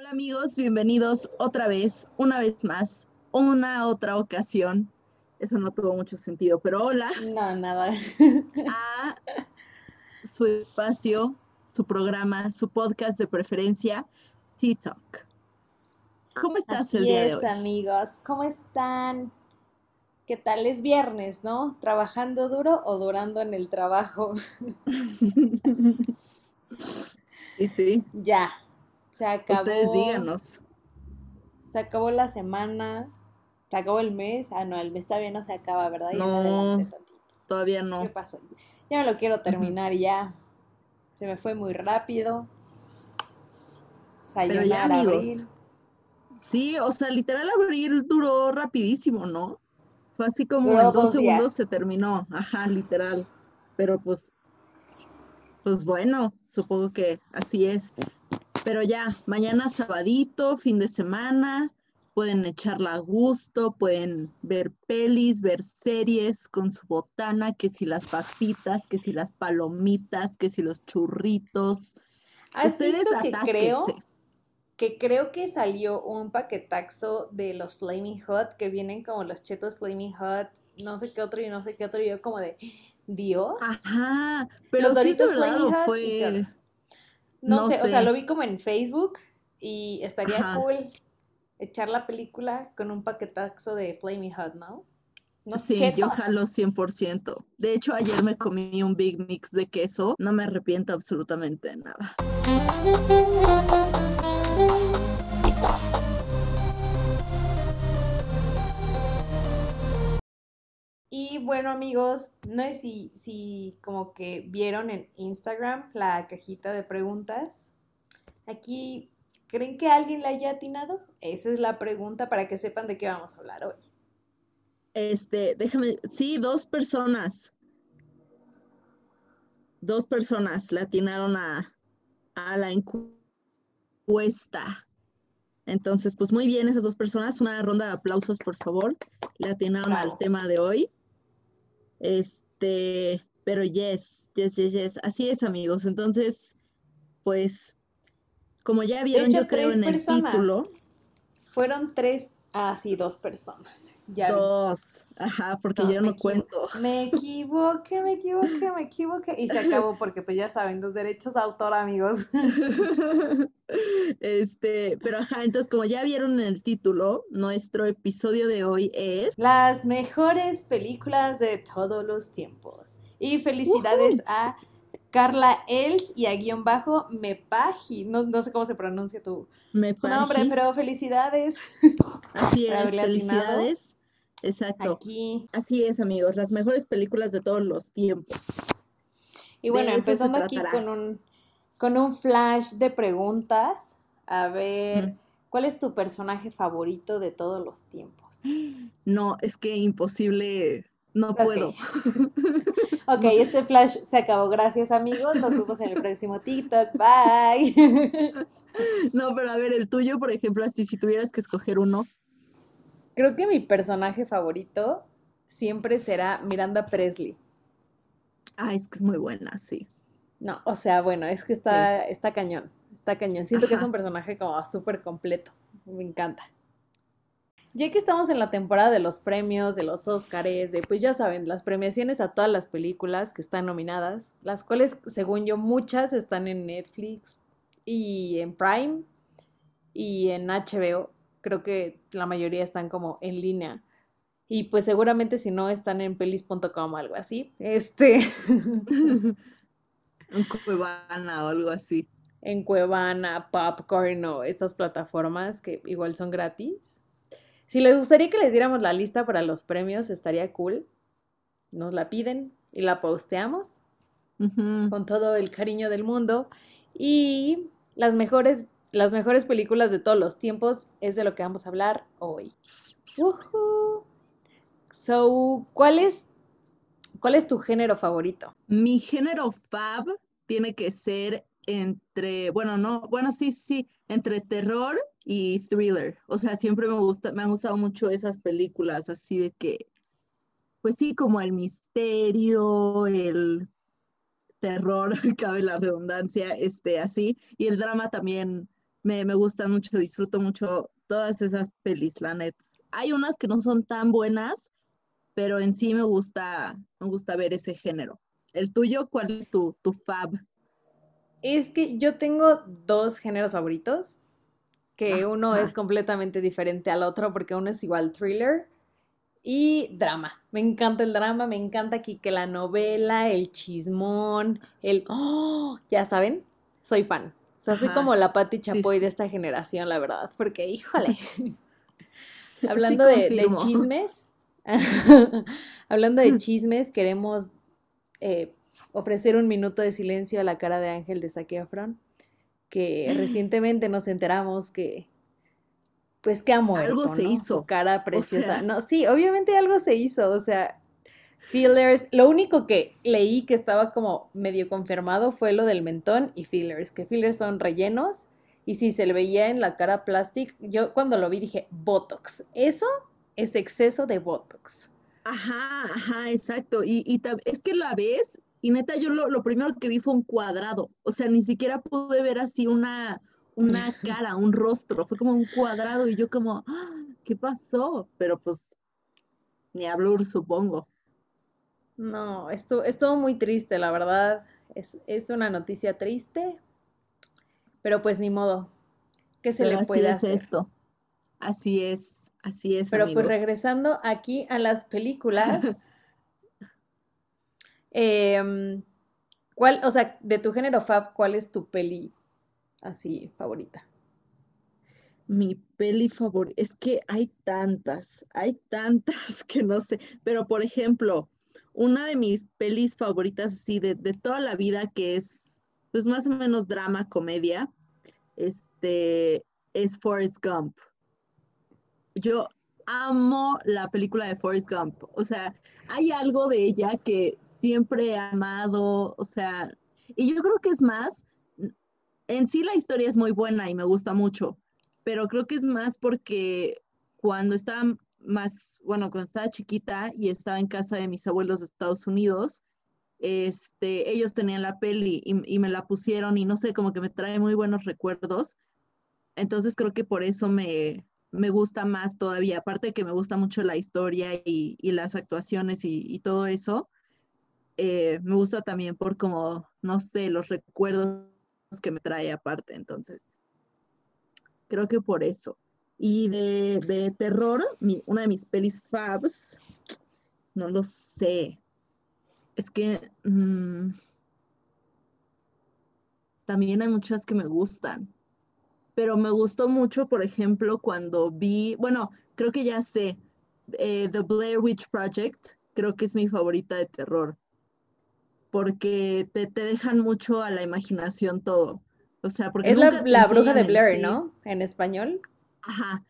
Hola amigos, bienvenidos otra vez, una vez más, una otra ocasión. Eso no tuvo mucho sentido, pero hola. No, nada. A su espacio, su programa, su podcast de preferencia, T-Talk. ¿Cómo estás el día de hoy? amigos. ¿Cómo están? ¿Qué tal? Es viernes, ¿no? ¿Trabajando duro o durando en el trabajo? y sí. Ya, se acabó. Ustedes díganos. Se acabó la semana, se acabó el mes. Ah, no, el mes todavía no se acaba, ¿verdad? no, todavía no. ¿Qué pasó? Ya me lo quiero terminar ya. Se me fue muy rápido. Pero ya, amigos. Sí, o sea, literal abrir duró rapidísimo, ¿no? Fue así como en dos, segundos se terminó. Ajá, literal. Pero pues, pues bueno, supongo que así es. Pero ya, mañana sabadito, fin de semana, pueden echarla a gusto, pueden ver pelis, ver series con su botana, que si las papitas, que si las palomitas, que si los churritos. ¿Has visto que creo que creo que salió un paquetaxo de los Flaming Hot que vienen como los chetos Flaming Hot, no sé qué otro y no sé qué otro, y yo como de Dios. Ajá, pero los Doritos Flaming Hot fue... No, sé, o sea, lo vi como en Facebook y estaría cool echar la película con un paquetaxo de Flaming Hot, ¿no? sí, yo jalo 100%. De hecho, ayer me comí un Big Mix de queso. No me arrepiento absolutamente de nada. Y bueno amigos, no sé si, si como que vieron en Instagram la cajita de preguntas. Aquí, ¿creen que alguien la haya atinado? Esa es la pregunta para que sepan de qué vamos a hablar hoy. Este, déjame, sí, dos personas. Dos personas le atinaron a, a la encuesta. Entonces, pues muy bien, esas dos personas. Una ronda de aplausos, por favor. Le atinaron al tema de hoy. Este, pero yes, yes, yes, yes. Así es, amigos. Entonces, pues, como ya vieron, yo creo en el título. Fueron tres, ah, sí, dos personas. Ya dos. Ajá, porque yo no cuento. Me equivoqué, me equivoqué, me equivoqué. Y se acabó porque, pues ya saben, los derechos de autor, amigos. Este, pero ajá, entonces como ya vieron en el título, nuestro episodio de hoy es... Las mejores películas de todos los tiempos. Y felicidades a Carla Els y a guion bajo Mepaji. No, no sé cómo se pronuncia tu, nombre, pero felicidades. Así es, felicidades. Exacto. Aquí. Así es, amigos, las mejores películas de todos los tiempos. Y bueno, empezando aquí con un, con un flash de preguntas. A ver, ¿cuál es tu personaje favorito de todos los tiempos? No, es que imposible, no puedo. ok, este flash se acabó. Gracias, amigos. Nos vemos en el próximo TikTok. Bye. no, pero a ver, el tuyo, por ejemplo, así, si tuvieras que escoger uno, Creo que mi personaje favorito siempre será Miranda Presley. Ah, es que es muy buena, sí. No, o sea, bueno, es que está, está cañón, está cañón. Siento que es un personaje como súper completo, me encanta. Ya que estamos en la temporada de los premios, de los Óscares, de pues ya saben, las premiaciones a todas las películas que están nominadas, las cuales según yo muchas están en Netflix y en Prime y en HBO creo que la mayoría están como en línea. Y pues seguramente si no están en pelis.com o algo así. Este. en Cuevana o algo así. En Cuevana, Popcorn o estas plataformas que igual son gratis. Si les gustaría que les diéramos la lista para los premios, estaría cool. Nos la piden y la posteamos con todo el cariño del mundo. Y las mejores las mejores películas de todos los tiempos es de lo que vamos a hablar hoy. So, ¿cuál es, ¿cuál es tu género favorito? Mi género fab tiene que ser entre, bueno, no, bueno, sí, sí, entre terror y thriller. O sea, siempre me gusta, me han gustado mucho esas películas así de que, pues sí, como el misterio, el terror, cabe la redundancia, este, así, y el drama también me, me gustan mucho, disfruto mucho todas esas pelis, la net. Hay unas que no son tan buenas, pero en sí me gusta, me gusta ver ese género. ¿El tuyo cuál es tu, tu fab? Es que yo tengo dos géneros favoritos, que uno es completamente diferente al otro, porque uno es igual thriller y drama. Me encanta el drama, me encanta aquí que la novela, el chismón, el... ¡Oh! Ya saben, soy fan. O sea, soy como la Patti Chapoy de esta generación, la verdad, porque híjole. Hablando de, chismes, hablando de chismes, queremos eh, ofrecer un minuto de silencio a la cara de Ángel de Zac que recientemente nos enteramos que, pues que ha muerto, algo se hizo. Su cara preciosa. No, sí, obviamente algo se hizo, o sea, fillers. Lo único que leí que estaba como medio confirmado fue lo del mentón y fillers, que fillers son rellenos. Y si se le veía en la cara plástico, yo cuando lo vi dije, Botox. Eso es exceso de Botox. Ajá, ajá, exacto. Y, y es que la ves y neta, yo lo, primero que vi fue un cuadrado. O sea, ni siquiera pude ver así una, una cara, un rostro. Fue como un cuadrado y yo como, ¡Ah! ¿qué pasó? Pero pues, ni hablo, supongo. No, esto, estuvo muy triste, la verdad. Es, es, una noticia triste. Pero pues ni modo. ¿Qué se le puede así es esto. Así es, así es. Pero pues regresando aquí a las películas. Em, ¿Cuál, o sea, de tu género fab, cuál es tu peli así favorita? Mi peli favorita, es que hay tantas, hay tantas que no sé, pero por ejemplo, una de mis pelis favoritas así de, de toda la vida que es pues más o menos drama, comedia, este, es Forrest Gump. Yo amo la película de Forrest Gump. O sea, hay algo de ella que siempre he amado, o sea, y yo creo que es más, en sí la historia es muy buena y me gusta mucho, pero creo que es más porque cuando estaba más, bueno, cuando estaba chiquita y estaba en casa de mis abuelos de Estados Unidos, este, ellos tenían la peli y, me la pusieron y no sé, como que me trae muy buenos recuerdos. Entonces creo que por eso me, me gusta más todavía, aparte de que me gusta mucho la historia y, las actuaciones y, todo eso, eh, me gusta también por como, no sé, los recuerdos que me trae aparte, entonces, creo que por eso. Y de, terror, una de mis pelis fabs, no lo sé, es que mm, también hay muchas que me gustan pero me gustó mucho, por ejemplo, cuando vi, bueno, creo que ya sé, eh, The Blair Witch Project, creo que es mi favorita de terror, porque te, dejan mucho a la imaginación todo. O sea, porque... Es la, bruja de Blair, ¿no? En español. Ajá.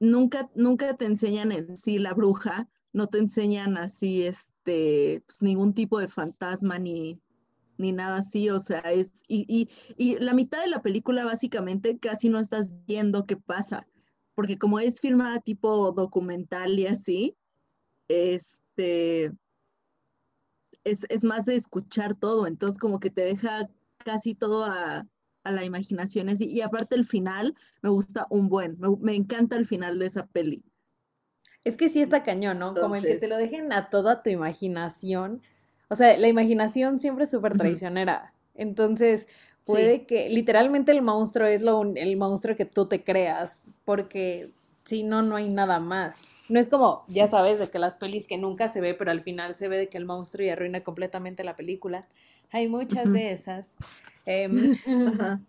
Nunca, nunca te enseñan en sí la bruja, no te enseñan así, este, pues, ningún tipo de fantasma ni, ni nada así, o sea, es, y, la mitad de la película básicamente casi no estás viendo qué pasa, porque como es filmada tipo documental y así, este, es, más de escuchar todo, entonces como que te deja casi todo a, la imaginación, y, y, aparte el final me gusta un buen, me, encanta el final de esa peli. Es que sí está cañón, ¿no? como el que te lo dejen a toda tu imaginación o sea, la imaginación siempre es súper traicionera. Entonces, puede que literalmente el monstruo es lo, el monstruo que tú te creas, porque si no, no hay nada más. No es como, ya sabes, de que las pelis que nunca se ve, pero al final se ve de que el monstruo y arruina completamente la película. Hay muchas de esas. Em,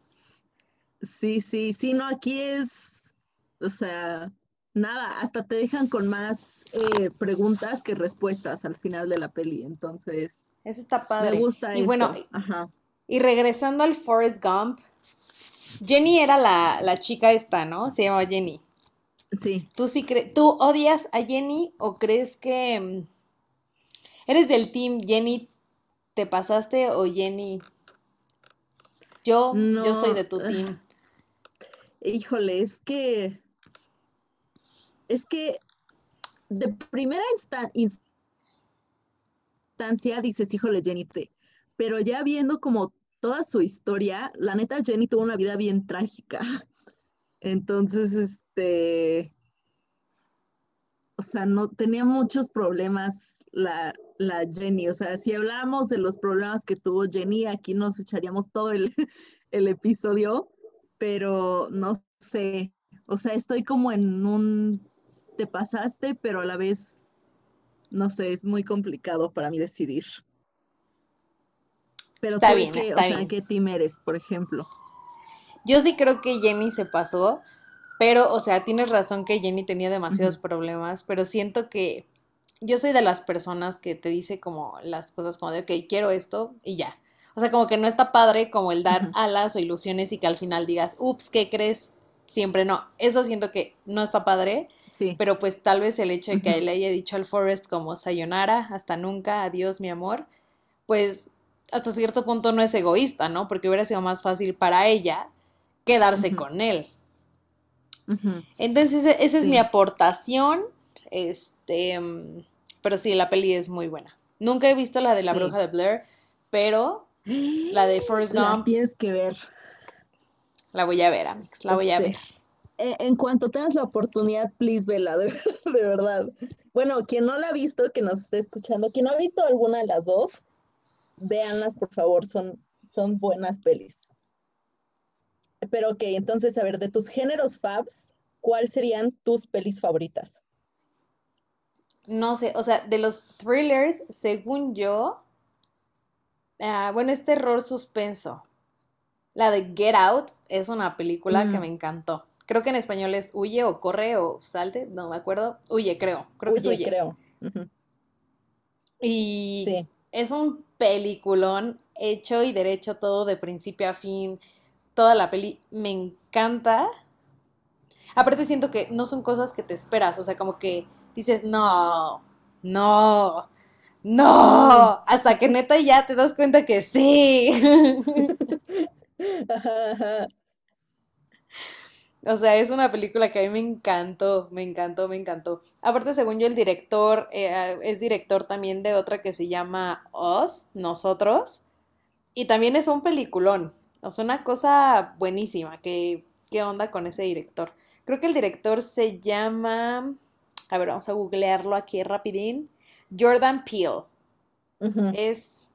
sí, sí, sí, no, aquí es, o sea, nada, hasta te dejan con más eh, preguntas que respuestas al final de la peli. Entonces, eso está padre. Me gusta y bueno, y regresando al Forrest Gump, Jenny era la, chica esta, ¿no? Se llamaba Jenny. Sí. ¿Tú sí tú odias a Jenny o crees que mm, eres del team Jenny te pasaste o Jenny? Yo, yo soy de tu team. Híjole, es que es que de primera instancia dices, híjole, Jenny, pero ya viendo como toda su historia, la neta Jenny tuvo una vida bien trágica. Entonces, este, o sea, no tenía muchos problemas la, la Jenny. O sea, si hablamos de los problemas que tuvo Jenny, aquí nos echaríamos todo el, el episodio, pero no sé. O sea, estoy como en un te pasaste, pero a la vez, no sé, es muy complicado para mí decidir. Pero está bien, qué, está o sea, ¿qué team eres, por ejemplo? Yo sí creo que Jenny se pasó, pero, o sea, tienes razón que Jenny tenía demasiados problemas, pero siento que yo soy de las personas que te dice como las cosas como de, ok, quiero esto y ya. O sea, como que no está padre como el dar alas o ilusiones y que al final digas, ups, ¿qué crees? Siempre no. Eso siento que no está padre. Sí. Pero pues tal vez el hecho de que él le haya dicho al Forrest como sayonara, hasta nunca, adiós mi amor, pues hasta cierto punto no es egoísta, ¿no? Porque hubiera sido más fácil para ella quedarse con él. Entonces, e-, esa es mi aportación. Este, mm, pero sí, la peli es muy buena. Nunca he visto la de la bruja de Blair, pero la de Forrest Gump. La tienes que ver. La voy a ver, Amix, la voy a este, ver. E-, en cuanto tengas la oportunidad, please vela, de, de verdad. Bueno, quien no la ha visto, que nos esté escuchando, quien no ha visto alguna de las dos, véanlas, por favor, son, son buenas pelis. Pero ok, entonces, a ver, de tus géneros fabs, ¿cuáles serían tus pelis favoritas? No sé, o sea, de los thrillers, según yo, ah, bueno, es terror suspenso. La de Get Out es una película que mm. me encantó. Creo que en español es Huye o Corre o Salte, no me acuerdo. Huye, creo. Creo que es Huye. creo. Y es un peliculón hecho y derecho todo de principio a fin. Toda la peli me encanta. Aparte siento que no son cosas que te esperas, o sea, como que dices, no, no, no, hasta que neta ya te das cuenta que sí. O sea, es una película que a mí me encantó, me encantó, me encantó. Aparte, según yo, el director eh, es director también de otra que se llama Us, Nosotros. Y también es un peliculón. O sea, una cosa buenísima. ¿Qué, qué onda con ese director? Creo que el director se llama... A ver, vamos a googlearlo aquí rapidín. Jordan Peele. Es...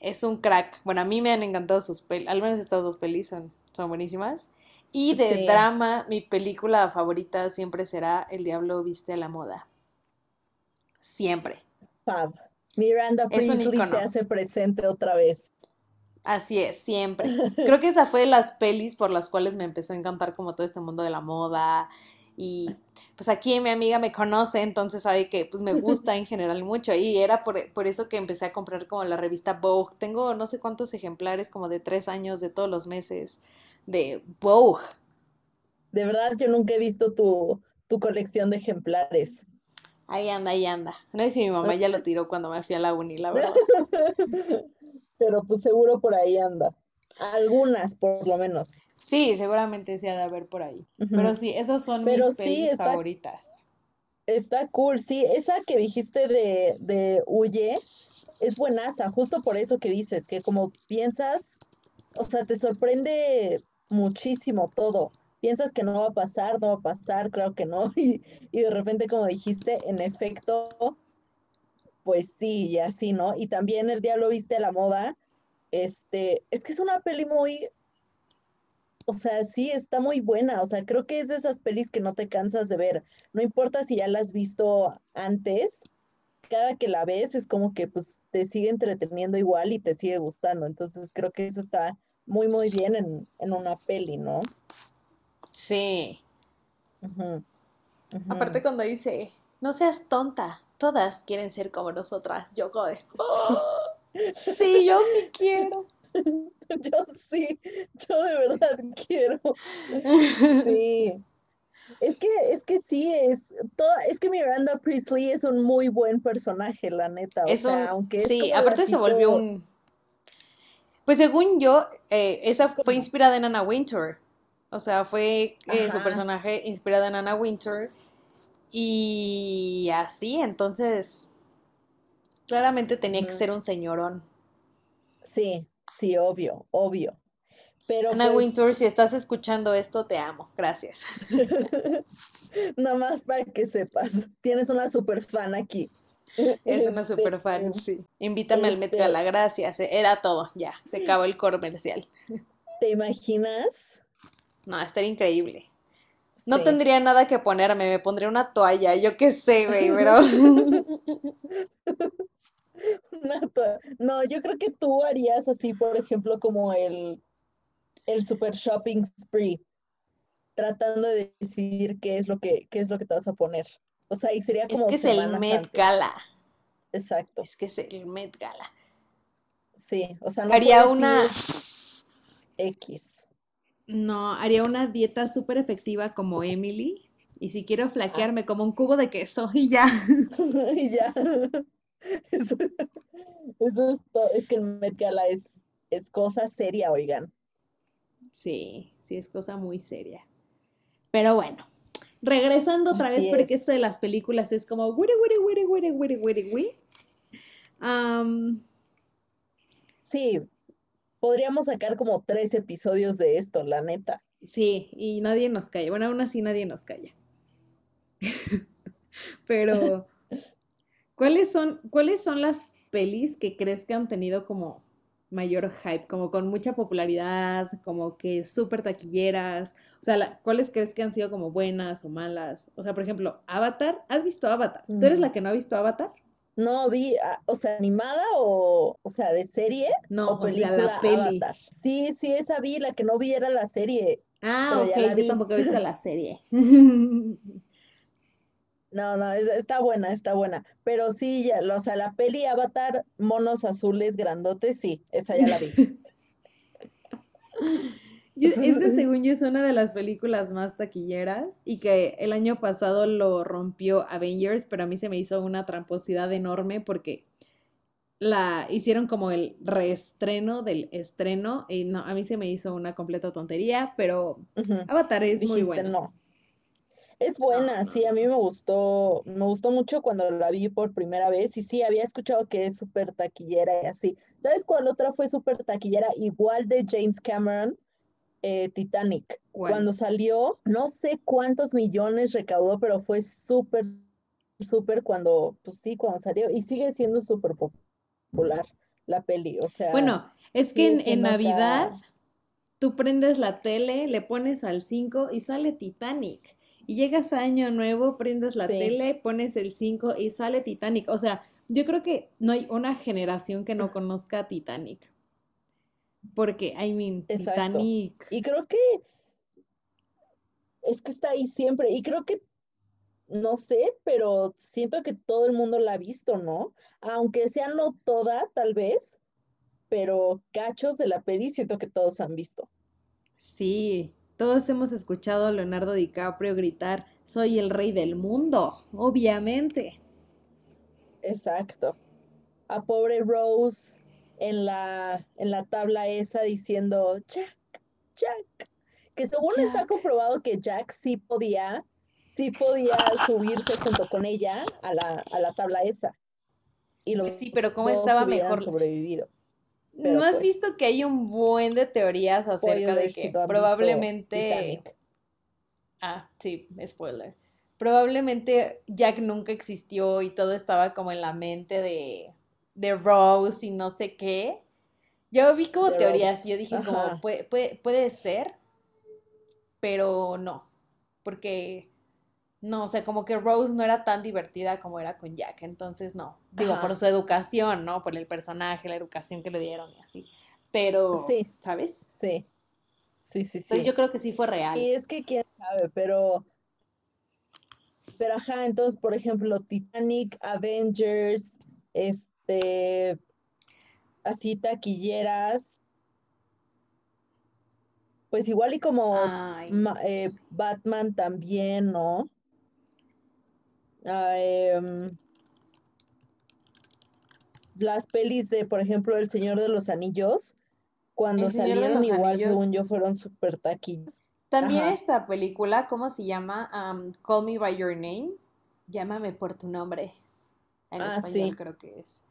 Es un crack. Bueno, a mí me han encantado sus pelis. Al menos estas dos pelis son, son buenísimas. Y de drama, mi película favorita siempre será El Diablo Viste a la Moda. Siempre. Fab. Miranda Priestley se hace presente otra vez. Así es, siempre. Creo que esa fue de las pelis por las cuales me empezó a encantar como todo este mundo de la moda. Y pues aquí mi amiga me conoce, entonces sabe que pues me gusta en general mucho. Y era por, por eso que empecé a comprar como la revista Vogue. Tengo no sé cuántos ejemplares, como de tres años de todos los meses de Vogue. De verdad, yo nunca he visto tu, colección de ejemplares. Ahí anda, ahí anda. No sé si mi mamá ya lo tiró cuando me fui a la uni, la verdad. Pero pues seguro por ahí anda. Algunas, por lo menos. Sí, seguramente sí ha de haber por ahí. Pero sí, esas son mis pelis favoritas. Está cool, sí. Esa que dijiste de, de Huye es buenaza, justo por eso que dices, que como piensas, o sea, te sorprende muchísimo todo. Piensas que no va a pasar, no va a pasar, claro que no. Y, y de repente, como dijiste, en efecto, pues sí, y así, ¿no? Y también el diablo viste la moda. Este, es que es una peli muy, o sea, sí, está muy buena. O sea, creo que es de esas pelis que no te cansas de ver. No importa si ya la has visto antes, cada que la ves es como que pues te sigue entreteniendo igual y te sigue gustando. Entonces creo que eso está muy, muy bien en, una peli, ¿no? Sí. Aparte cuando dice, no seas tonta, todas quieren ser como nosotras, yo de, sí, yo sí quiero. yo sí, yo de verdad quiero. Sí. Es que, es que sí, es toda, es que Miranda Priestley es un muy buen personaje, la neta. O sea, aunque sí, aparte se volvió un. Pues según yo, eh, esa fue inspirada en Anna Winter. O sea, fue eh, su personaje inspirada en Anna Winter. Y así, entonces, claramente tenía que ser un señorón. Sí, sí, obvio, obvio. Pero Ana pues Wintour, si estás escuchando esto, te amo. Gracias. Nada más para que sepas. Tienes una super fan aquí. Es una este, super fan, sí. Invítame al Met Gala, este gracias. Era todo, ya. Se acabó el comercial. ¿Te imaginas? No, estaría increíble. No tendría nada que ponerme, me pondría una toalla, yo qué sé, güey, pero. No, yo creo que tú harías así, por ejemplo, como el, el super shopping spree, tratando de decidir qué es lo que, qué es lo que te vas a poner. O sea, y sería como. Es que es el Met Gala. Exacto. Es que es el Met Gala. Sí, o sea, no haría una X. No, haría una dieta súper efectiva como Emily. Y si quiero flaquearme como un cubo de queso y ya. y ya. Eso, es todo. Es que el Met Gala es, es cosa seria, oigan. Sí, sí, es cosa muy seria. Pero bueno, regresando otra vez, porque esto de las películas es como wiri, wiri, wiri, wiri, wiri, wiri, sí, podríamos sacar como tres episodios de esto, la neta. Sí, y nadie nos calla. Bueno, aún así nadie nos calla. Pero, ¿cuáles son, ¿cuáles son las pelis que crees que han tenido como mayor hype, como con mucha popularidad, como que súper taquilleras? O sea, ¿cuáles crees que han sido como buenas o malas? O sea, por ejemplo, Avatar, ¿has visto Avatar? ¿Tú eres la que no ha visto Avatar? No, vi, ah, o sea, animada o, o sea, de serie. No, o, sea, la peli. Sí, sí, esa vi, la que no vi era la serie. Ah, ok, yo tampoco he visto la serie. No, no, está buena, está buena. Pero sí, ya, o sea, la peli Avatar, monos azules grandotes, sí, esa ya la vi. Esta, según yo, es una de las películas más taquilleras y que el año pasado lo rompió Avengers, pero a mí se me hizo una tramposidad enorme porque la hicieron como el reestreno del estreno y no, a mí se me hizo una completa tontería, pero Avatar es muy buena. No. Es buena, sí, a mí me gustó, me gustó mucho cuando la vi por primera vez y sí, había escuchado que es súper taquillera y así. ¿Sabes cuál otra fue súper taquillera? Igual de James Cameron, eh, Titanic. Cuando salió, no sé cuántos millones recaudó, pero fue súper, súper cuando, pues sí, cuando salió y sigue siendo súper popular la peli, o sea. Bueno, es que en, en Navidad tú prendes la tele, le pones al 5 y sale Titanic. Y llegas a Año Nuevo, prendes la tele, pones el 5 y sale Titanic. O sea, yo creo que no hay una generación que no conozca Titanic. Porque, I mean, Titanic. Y creo que es que está ahí siempre. Y creo que, no sé, pero siento que todo el mundo la ha visto, ¿no? Aunque sea no toda, tal vez, pero cachos de la peli siento que todos han visto. Sí, todos hemos escuchado a Leonardo DiCaprio gritar, soy el rey del mundo, obviamente. Exacto. A pobre Rose en la, en la tabla esa diciendo, Jack, Jack. Que según está comprobado que Jack sí podía, sí podía subirse junto con ella a la, a la tabla esa. Y lo, pues sí, pero ¿cómo estaba mejor? sobrevivido. ¿No has pues visto que hay un buen de teorías acerca de que probablemente... Ah, sí, spoiler. Probablemente Jack nunca existió y todo estaba como en la mente de, de Rose y no sé qué. Yo vi como teorías y yo dije como, puede, puede, puede ser, pero no, porque no, o sea, como que Rose no era tan divertida como era con Jack, entonces no. Digo, por su educación, ¿no? Por el personaje, la educación que le dieron y así. Pero, sí. ¿sabes? Sí. Sí, sí, sí. yo creo que sí fue real. Y es que quién sabe, pero. Pero ajá, entonces, por ejemplo, Titanic, Avengers, este. Así taquilleras. Pues igual y como eh, Batman también, ¿no? Em, las pelis de, por ejemplo, El Señor de los Anillos, cuando salieron igual, según yo, fueron super taquillas. También esta película, ¿cómo se llama? Call Me By Your Name. Llámame por tu nombre. En ah, español creo que es.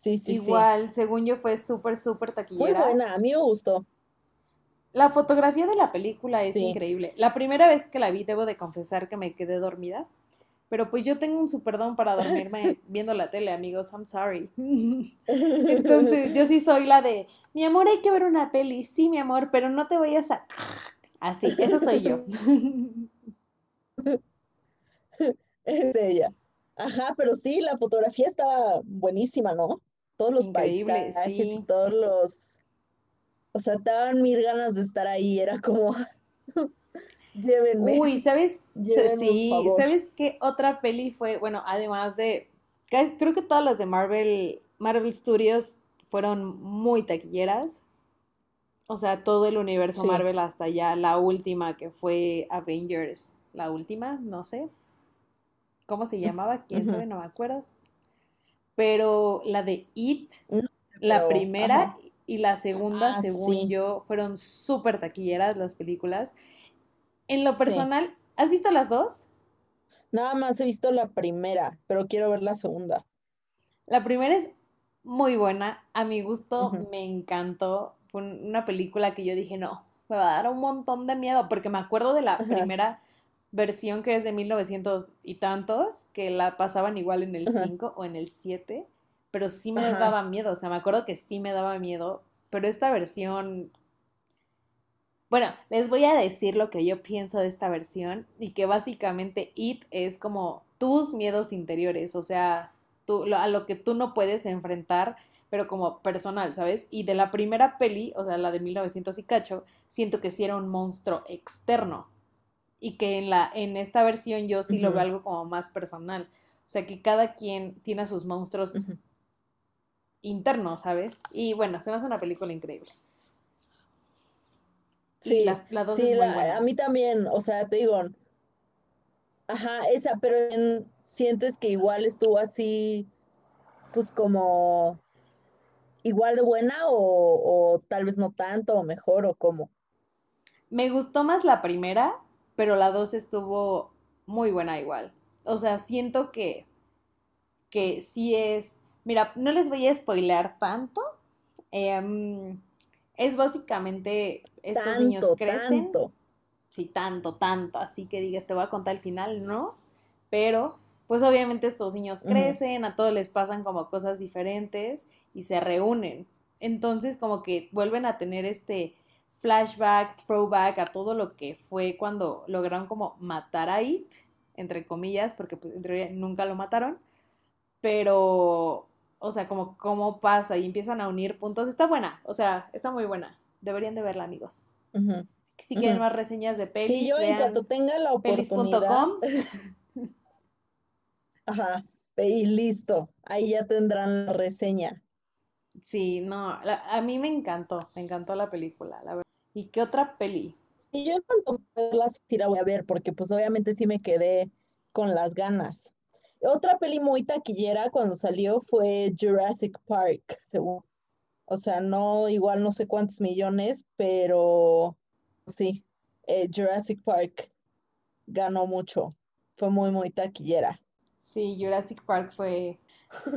Sí, sí, Igual, según yo, fue súper, súper taquillera. Muy buena, a mí me gustó. La fotografía de la película es increíble. La primera vez que la vi, debo de confesar que me quedé dormida. Pero pues yo tengo un super don para dormirme viendo la tele, amigos. I'm sorry. Entonces, yo sí soy la de, mi amor, hay que ver una peli. Sí, mi amor, pero no te vayas a... Así, esa soy yo. Es ella. Ajá, pero sí, la fotografía estaba buenísima, ¿no? Todos los Increíble, paisajes y todos los o sea, estaban mil ganas de estar ahí, era como, llévenme. Uy, ¿sabes? sí, ¿sabes qué otra peli fue? Bueno, además de, creo que todas las de Marvel, Marvel Studios fueron muy taquilleras. O sea, todo el universo Marvel hasta ya la última que fue Avengers, la última, no sé. ¿Cómo se llamaba? ¿Quién sabe? No me acuerdo. Pero la de It, la primera, y la segunda, ah, según yo, fueron súper taquilleras las películas. En lo personal, ¿has visto las dos? Nada más he visto la primera, pero quiero ver la segunda. La primera es muy buena, a mi gusto me encantó. Fue una película que yo dije, no, me va a dar un montón de miedo, porque me acuerdo de la primera versión que es de 1900 y tantos, que la pasaban igual en el 5 o en el 7 pero sí me daba miedo, o sea, me acuerdo que sí me daba miedo, pero esta versión... Bueno, les voy a decir lo que yo pienso de esta versión y que básicamente It es como tus miedos interiores, o sea, tú, a lo que tú no puedes enfrentar, pero como personal, ¿sabes? Y de la primera peli, o sea, la de 1900 y cacho, siento que sí era un monstruo externo y que en, la, en esta versión yo sí lo veo algo como más personal. O sea, que cada quien tiene sus monstruos interno, ¿sabes? Y bueno, se me hace una película increíble. Sí, la, dos es muy buena. a mí también, o sea, te digo, ajá, esa, pero sientes que igual estuvo así, pues como igual de buena o, o tal vez no tanto o mejor o cómo. Me gustó más la primera, pero la dos estuvo muy buena igual. O sea, siento que, que sí es Mira, no les voy a spoilear tanto. Em, es básicamente estos niños crecen. Tanto. Sí, tanto, tanto. Así que digas, te voy a contar el final, ¿no? Pero, pues obviamente estos niños crecen, a todos les pasan como cosas diferentes y se reúnen. Entonces, como que vuelven a tener este flashback, throwback a todo lo que fue cuando lograron como matar a It, entre comillas, porque pues entre nunca lo mataron. Pero o sea, como cómo pasa y empiezan a unir puntos. Está buena, o sea, está muy buena. Deberían de verla, amigos. Si quieren más reseñas de pelis, sí, yo en cuanto tenga la oportunidad. Pelis.com. Ajá, y listo. Ahí ya tendrán la reseña. Sí, no, a mí me encantó, me encantó la película, la verdad. ¿Y qué otra peli? Y yo en cuanto la la voy a ver, porque pues obviamente sí me quedé con las ganas. Otra peli muy taquillera cuando salió fue Jurassic Park, según. O sea, no, igual no sé cuántos millones, pero sí, eh, Jurassic Park ganó mucho. Fue muy, muy taquillera. Sí, Jurassic Park fue.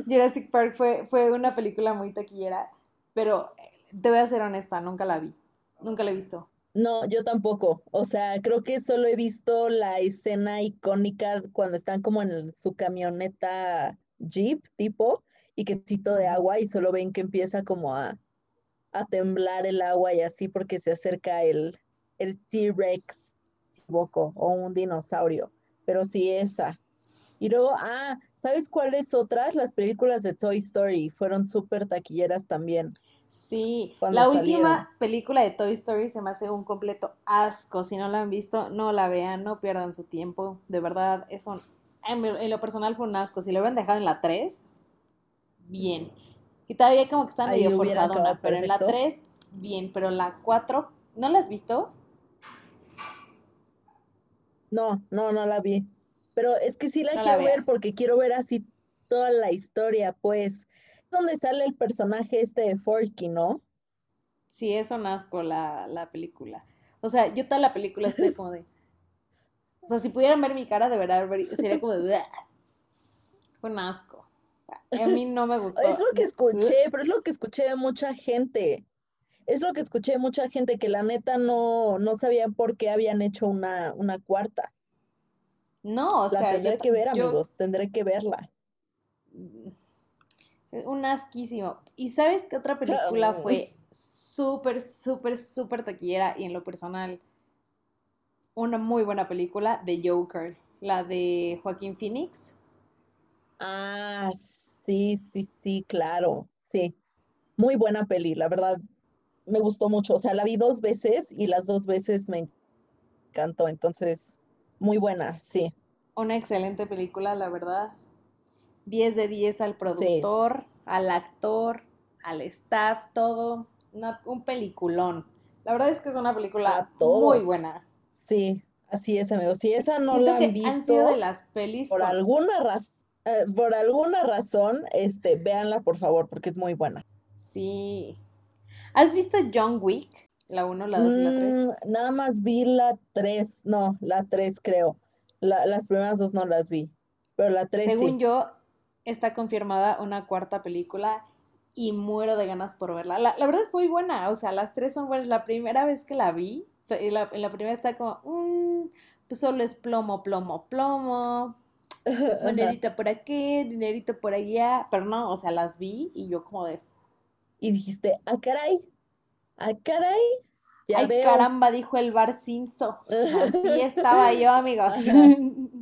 Jurassic Park fue, fue una película muy taquillera, pero te voy a ser honesta, nunca la vi. Nunca la he visto. No, yo tampoco. O sea, creo que solo he visto la escena icónica cuando están como en su camioneta Jeep tipo y que cito de agua y solo ven que empieza como a, a temblar el agua y así porque se acerca el, el T-Rex o un dinosaurio. Pero sí esa. Y luego, ah, ¿sabes cuáles otras? Las películas de Toy Story fueron súper taquilleras también. Sí, la última película de Toy Story se me hace un completo asco. Si no la han visto, no la vean, no pierdan su tiempo. De verdad, eso en, lo personal fue un asco. Si lo hubieran dejado en la 3, bien. Y todavía como que está medio forzadona, pero en la 3, bien. Pero la 4, ¿no la has visto? No, no, no la vi. Pero es que sí la quiero ver porque quiero ver así toda la historia, pues donde sale el personaje este de Forky, ¿no? Sí, es un asco la, la película. O sea, yo toda la película estoy como de... O sea, si pudieran ver mi cara, de verdad sería como de... Fue un asco. A mí no me gustó. Es lo que escuché, pero es lo que escuché de mucha gente. es lo que escuché mucha gente que la neta no, no sabían por qué habían hecho una, una cuarta. No, o La sea, tendré yo, que ver, yo- amigos, tendré que verla. Un asquísimo. ¿Y sabes qué otra película fue súper, súper, súper taquillera y en lo personal una muy buena película de Joker, la de Joaquín Phoenix? Ah, sí, sí, sí, claro, sí. Muy buena peli, la verdad, me gustó mucho. O sea, la vi dos veces y las dos veces me encantó, entonces, muy buena, sí, Una excelente película, la verdad. 10 de 10 al sí. productor, al actor, al staff, todo. Una- un peliculón. La verdad es que es una película muy buena. Sí, así es, amigos. Si esa no Siento la han que han sido de visto, las pelis por alguna raz- eh, por alguna razón, este, véanla, por favor, porque es muy buena. Sí. ¿Has visto John Wick? La 1, la 2 y la 3. Mm, nada más vi la 3, no, la 3 creo. La- las primeras dos no las vi, pero la 3 Según sí. yo, está confirmada una cuarta película y muero de ganas por verla. La, la verdad es muy buena, o sea, las tres son buenas. La primera vez que la vi, en la, en la primera está como, "Mm, pues solo es plomo, plomo, plomo, Ajá. monerito por aquí, dinerito por allá, pero no, o sea, las vi y yo como de, Y dijiste, ah, caray, ah, caray, ya ay veo. caramba, dijo el Bar Cinzo. Así estaba yo, amigos.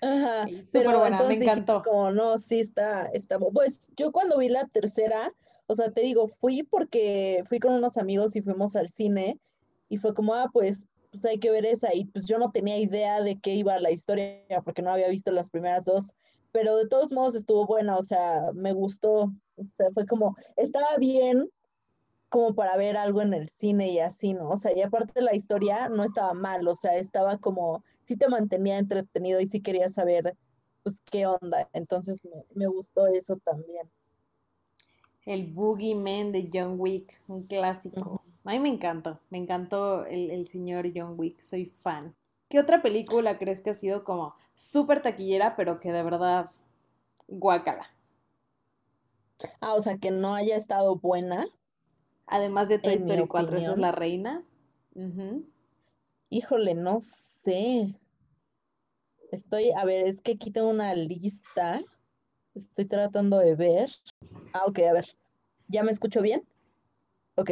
Ajá. Súper pero buena, me entonces dijiste encantó. como, no, sí está, está, pues yo cuando vi la tercera, o sea, te digo, fui porque fui con unos amigos y fuimos al cine y fue como, ah, pues, pues hay que ver esa y pues yo no tenía idea de qué iba la historia porque no había visto las primeras dos, pero de todos modos estuvo buena, o sea, me gustó, o sea, fue como, estaba bien como para ver algo en el cine y así, ¿no? O sea, y aparte la historia no estaba mal, o sea, estaba como, sí te mantenía entretenido y sí quería saber, pues, qué onda. Entonces me, me gustó eso también. El Boogeyman de John Wick, un clásico. A mí me encantó, me encantó el, el señor John Wick, soy fan. ¿Qué otra película crees que ha sido como súper taquillera, pero que de verdad, guácala? Ah, o sea, que no haya estado buena, Además de Toy Story 4, esa es la reina. Ujú. Híjole, no Estoy, a ver, es que aquí tengo una lista. Estoy tratando de ver. Ah, ok, a ver. ¿Ya me escucho bien? Ok.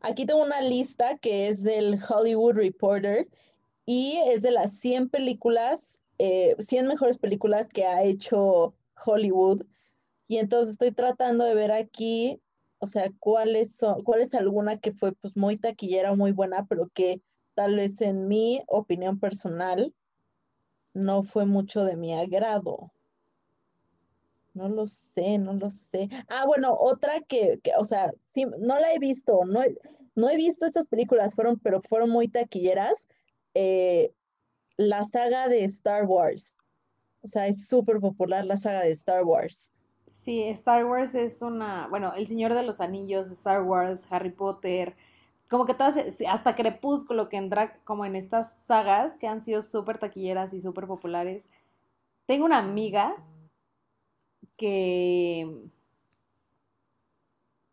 Aquí tengo una lista que es del Hollywood Reporter y es de las 100 películas, eh, 100 mejores películas que ha hecho Hollywood. Y entonces estoy tratando de ver aquí, o sea, cuáles son, cuál es alguna que fue pues muy taquillera, muy buena, pero que tal vez en mi opinión personal no fue mucho de mi agrado. No lo sé, no lo sé. Ah, bueno, otra que, que, o sea, sí, no la he visto, no no he visto estas películas, fueron, pero fueron muy taquilleras. eh, la saga de Star Wars. O sea, es súper popular la saga de Star Wars. Sí, Star Wars es una, bueno, El Señor de los Anillos, Star Wars, Harry Potter, como que todas, sí, hasta Crepúsculo que entra como en estas sagas que han sido súper taquilleras y súper populares. Tengo una amiga que,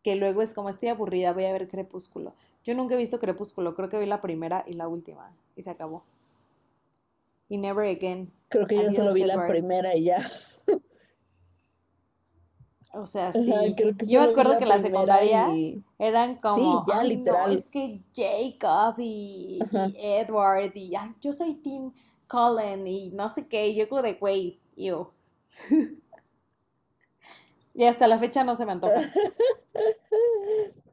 que luego es como estoy aburrida, voy a ver Crepúsculo. Yo nunca he visto Crepúsculo, creo que vi la primera y la última y se acabó. Y Never Again. Creo que yo solo vi la primera y ya. O sea, Ajá, sí. creo que Yo me acuerdo que la secundaria y eran como, ya, ay, no, es que Jacob y, Edward y ay, yo soy Tim Cullen y no sé qué, y yo como de, güey, yo. Y hasta la fecha no se me antoja.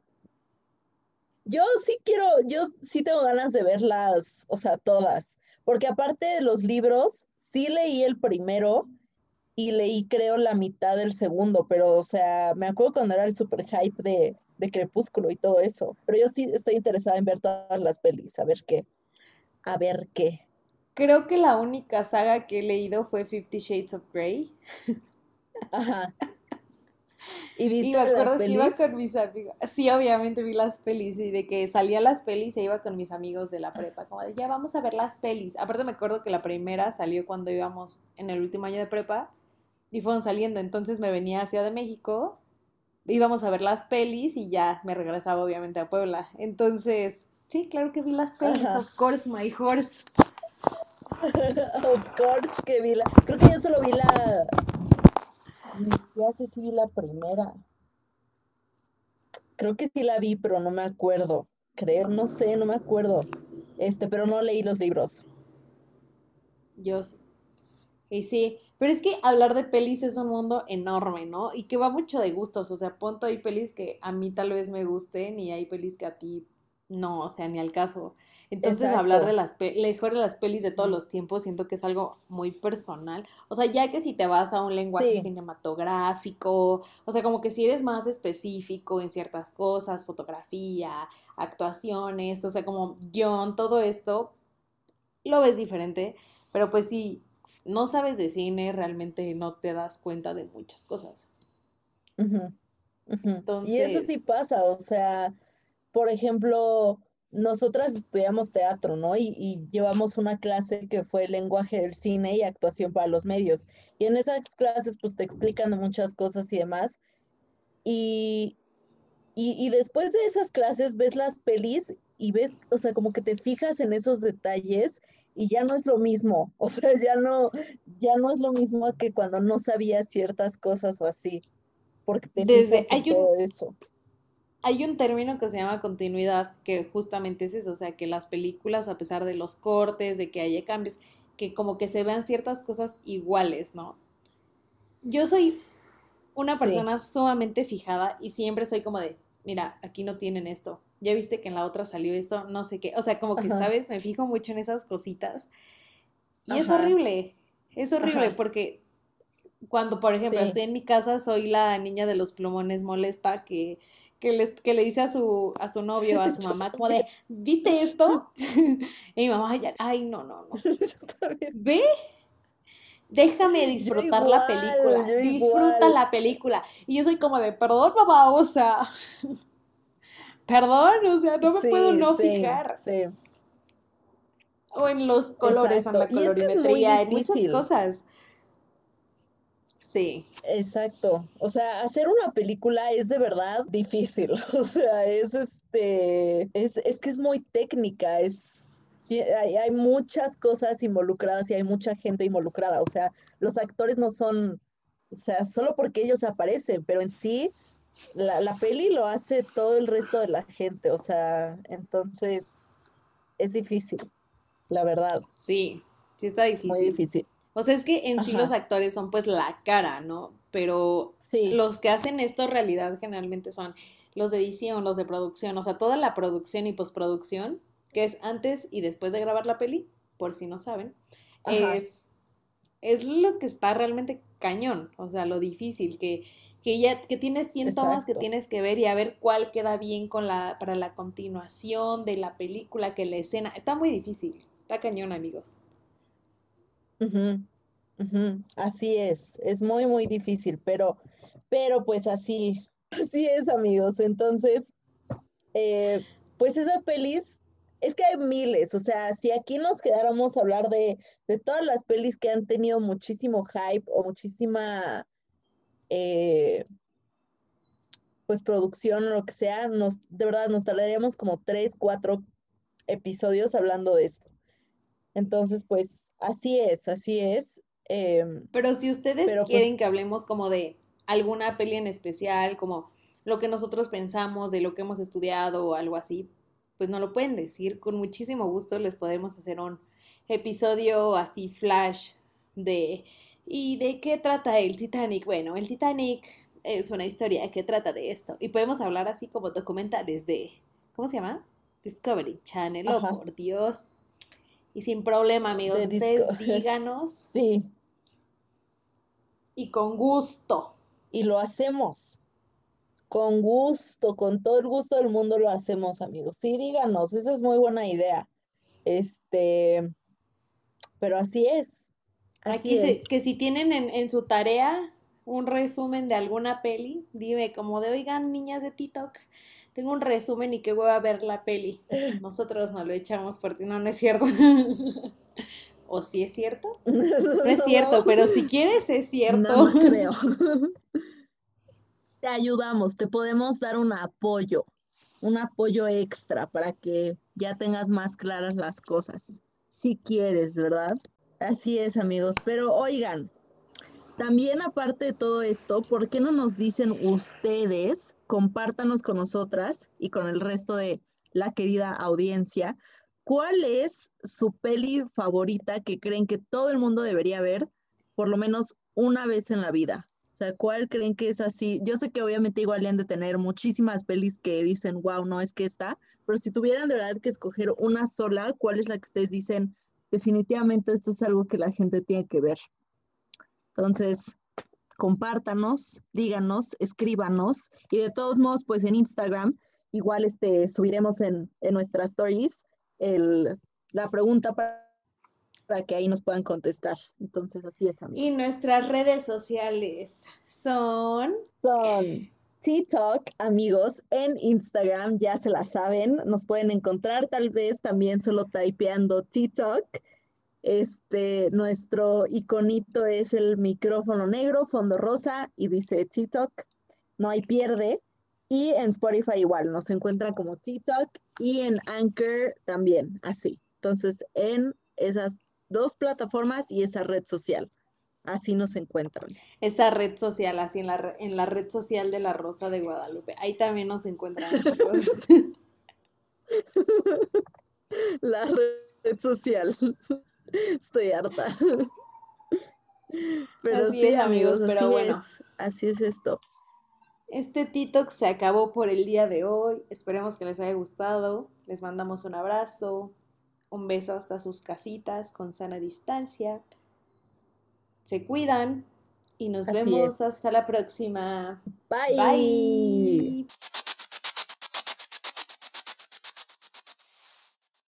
Yo sí quiero, yo sí tengo ganas de verlas, o sea, todas, porque aparte de los libros, sí leí el primero y leí creo la mitad del segundo, pero o sea, me acuerdo cuando era el super hype de, de Crepúsculo y todo eso, pero yo sí estoy interesada en ver todas las pelis, a ver qué, a ver qué. Creo que la única saga que he leído fue Fifty Shades of Grey. Ajá. ¿Y Y viste me las acuerdo que iba con mis amigos. Sí, obviamente vi las pelis y de que salía las pelis e iba con mis amigos de la prepa, como de ya vamos a ver las pelis. Aparte me acuerdo que la primera salió cuando íbamos en el último año de prepa y fueron saliendo. Entonces me venía a Ciudad de México íbamos a ver las pelis y ya me regresaba obviamente a Puebla. Entonces, sí, claro que vi las pelis, of course, my horse. of course que vi la. Creo que yo solo vi la. Ya sé si vi la primera. Creo que sí la vi, pero no me acuerdo. Creo, no sé, no me acuerdo. Este, pero no leí los libros. Yo sí. Y sí, pero es que hablar de pelis es un mundo enorme, ¿no? Y que va mucho de gustos. O sea, punto hay pelis que a mí tal vez me gusten y hay pelis que a ti no, o sea, ni al caso. Entonces, hablar de las mejor de las pelis de todos los tiempos, siento que es algo muy personal. O sea, ya que si te vas a un lenguaje cinematográfico, o sea, como que si eres más específico en ciertas cosas, fotografía, actuaciones, o sea, como guion, todo esto, lo ves diferente. Pero pues si no sabes de cine, realmente no te das cuenta de muchas cosas. Entonces... Y eso sí pasa, o sea, por ejemplo nosotras estudiamos teatro, ¿no? Y, llevamos una clase que fue lenguaje del cine y actuación para los medios. Y en esas clases, pues te explican muchas cosas y demás. Y, y, después de esas clases ves las pelis y ves, o sea, como que te fijas en esos detalles y ya no es lo mismo. O sea, ya no, ya no es lo mismo que cuando no sabías ciertas cosas o así. Porque te Desde, en todo eso hay un término que se llama continuidad, que justamente es eso, o sea, que las películas, a pesar de los cortes, de que haya cambios, que como que se vean ciertas cosas iguales, ¿no? Yo soy una persona sumamente fijada y siempre soy como de, mira, aquí no tienen esto, ya viste que en la otra salió esto, no sé qué, o sea, como que, ¿sabes? Me fijo mucho en esas cositas y es horrible, es horrible porque cuando, por ejemplo, estoy en mi casa, soy la niña de los plumones molesta que que le, que le dice a su, a su novio, a su mamá, como de, ¿viste esto? y mi mamá, ay, no, no, no. ¿Ve? Déjame disfrutar la película. Disfruta la película. Y yo soy como de, perdón, mamá, o sea, perdón, o sea, no me puedo no fijar. O en los colores, en la colorimetría, en muchas cosas. Sí. Exacto. O sea, hacer una película es de verdad difícil. O sea, es este, es, es que es muy técnica, es hay, hay, muchas cosas involucradas y hay mucha gente involucrada. O sea, los actores no son, o sea, solo porque ellos aparecen, pero en sí, la, la peli lo hace todo el resto de la gente. O sea, entonces es difícil, la verdad. Sí, sí está difícil. Muy difícil. O sea, es que en sí los actores son pues la cara, ¿no? Pero los que hacen esto en realidad generalmente son los de edición, los de producción, o sea, toda la producción y postproducción, que es antes y después de grabar la peli, por si no saben, es, es lo que está realmente cañón, o sea, lo difícil, que, que ya que tienes síntomas que tienes que ver y a ver cuál queda bien con la, para la continuación de la película, que la escena, está muy difícil, está cañón, amigos. Así es, es muy, muy difícil, pero, pero pues así, así es, amigos. Entonces, eh, pues esas pelis, es que hay miles, o sea, si aquí nos quedáramos a hablar de, de todas las pelis que han tenido muchísimo hype o muchísima, eh, pues producción o lo que sea, nos, de verdad nos tardaríamos como tres, cuatro episodios hablando de esto. Entonces, pues así es, así es. Em, pero si ustedes pues quieren que hablemos como de alguna peli en especial, como lo que nosotros pensamos, de lo que hemos estudiado o algo así, pues no lo pueden decir. Con muchísimo gusto les podemos hacer un episodio así flash de... ¿Y de qué trata el Titanic? Bueno, el Titanic es una historia que trata de esto. Y podemos hablar así como documentales de... ¿Cómo se llama? Discovery Channel, oh por Dios. Y sin problema, amigos, ustedes díganos. Sí. Y con gusto. Y lo hacemos. Con gusto, con todo el gusto del mundo lo hacemos, amigos. Sí, díganos, esa es muy buena idea. Este, pero así es. Aquí que si tienen en, en, su tarea un resumen de alguna peli, dime como de, oigan, niñas de TikTok, tengo un resumen y qué voy a ver la peli. Nosotros nos lo echamos por ti, no, no es cierto. ¿O sí es cierto? No es cierto, pero si quieres es cierto. No, creo. te ayudamos, te podemos dar un apoyo, un apoyo extra para que ya tengas más claras las cosas, si quieres, ¿verdad? Así es, amigos. Pero oigan, también aparte de todo esto, ¿por qué no nos dicen ustedes, compártanos con nosotras y con el resto de la querida audiencia, cuál es su peli favorita que creen que todo el mundo debería ver por lo menos una vez en la vida? O sea, ¿cuál creen que es así? Yo sé que obviamente igual han de tener muchísimas pelis que dicen, wow, no es que está, pero si tuvieran de verdad que escoger una sola, ¿cuál es la que ustedes dicen, definitivamente esto es algo que la gente tiene que ver. Entonces, compártanos, díganos, escríbanos y de todos modos, pues en Instagram, igual este, subiremos en, nuestras stories el, la pregunta para, para, que ahí nos puedan contestar. Entonces, así es, amigos. Y nuestras redes sociales son... Son TikTok, amigos, en Instagram, ya se la saben, nos pueden encontrar tal vez también solo typeando TikTok. Este, nuestro iconito es el micrófono negro, fondo rosa y dice TikTok, no hay pierde. Y en Spotify igual, nos encuentran como TikTok y en Anchor también, así. Entonces, en esas dos plataformas y esa red social. Así nos encuentran. Esa red social, así en la, en la red social de la Rosa de Guadalupe. Ahí también nos encuentran. la red social. Estoy harta. Pero así es, amigos, pero bueno. así es esto. Este TikTok se acabó por el día de hoy. Esperemos que les haya gustado. Les mandamos un abrazo, un beso hasta sus casitas con sana distancia se cuidan y nos vemos hasta la próxima. Bye. Bye.